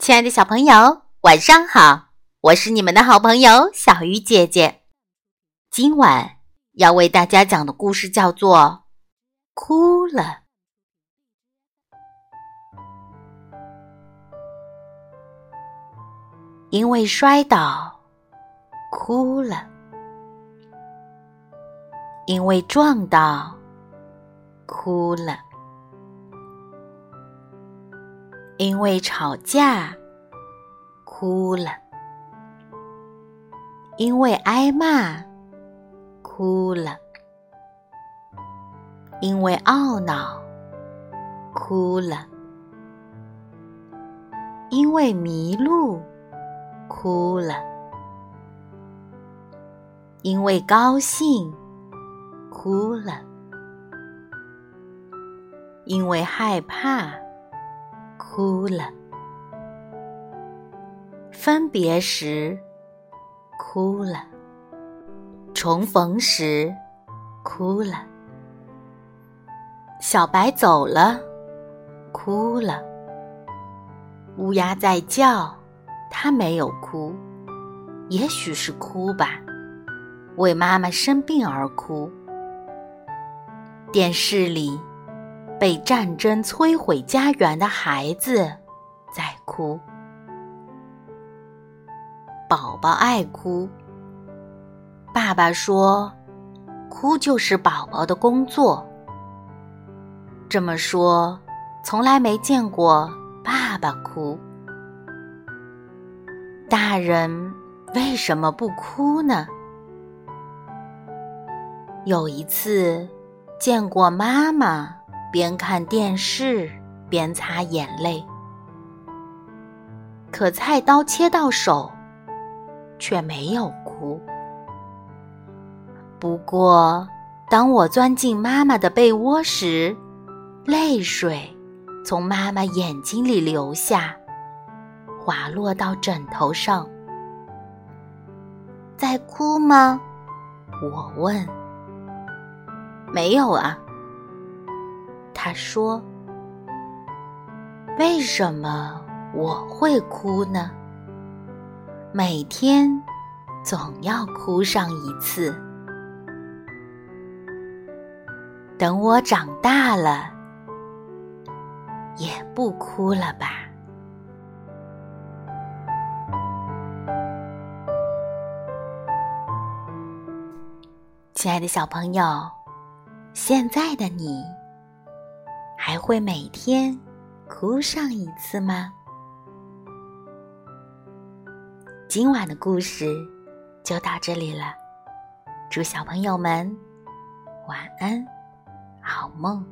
亲爱的小朋友，晚上好！我是你们的好朋友小鱼姐姐。今晚要为大家讲的故事叫做《哭了》，因为摔倒哭了，因为撞到哭了。因为吵架，哭了；因为挨骂，哭了；因为懊恼，哭了；因为迷路，哭了；因为高兴，哭了；因为害怕。哭了，分别时哭了，重逢时哭了，小白走了，哭了，乌鸦在叫，它没有哭，也许是哭吧，为妈妈生病而哭。电视里。被战争摧毁家园的孩子在哭，宝宝爱哭。爸爸说：“哭就是宝宝的工作。”这么说，从来没见过爸爸哭。大人为什么不哭呢？有一次，见过妈妈。边看电视边擦眼泪，可菜刀切到手，却没有哭。不过，当我钻进妈妈的被窝时，泪水从妈妈眼睛里流下，滑落到枕头上。在哭吗？我问。没有啊。他说：“为什么我会哭呢？每天总要哭上一次。等我长大了，也不哭了吧。”亲爱的小朋友，现在的你。还会每天哭上一次吗？今晚的故事就到这里了，祝小朋友们晚安，好梦。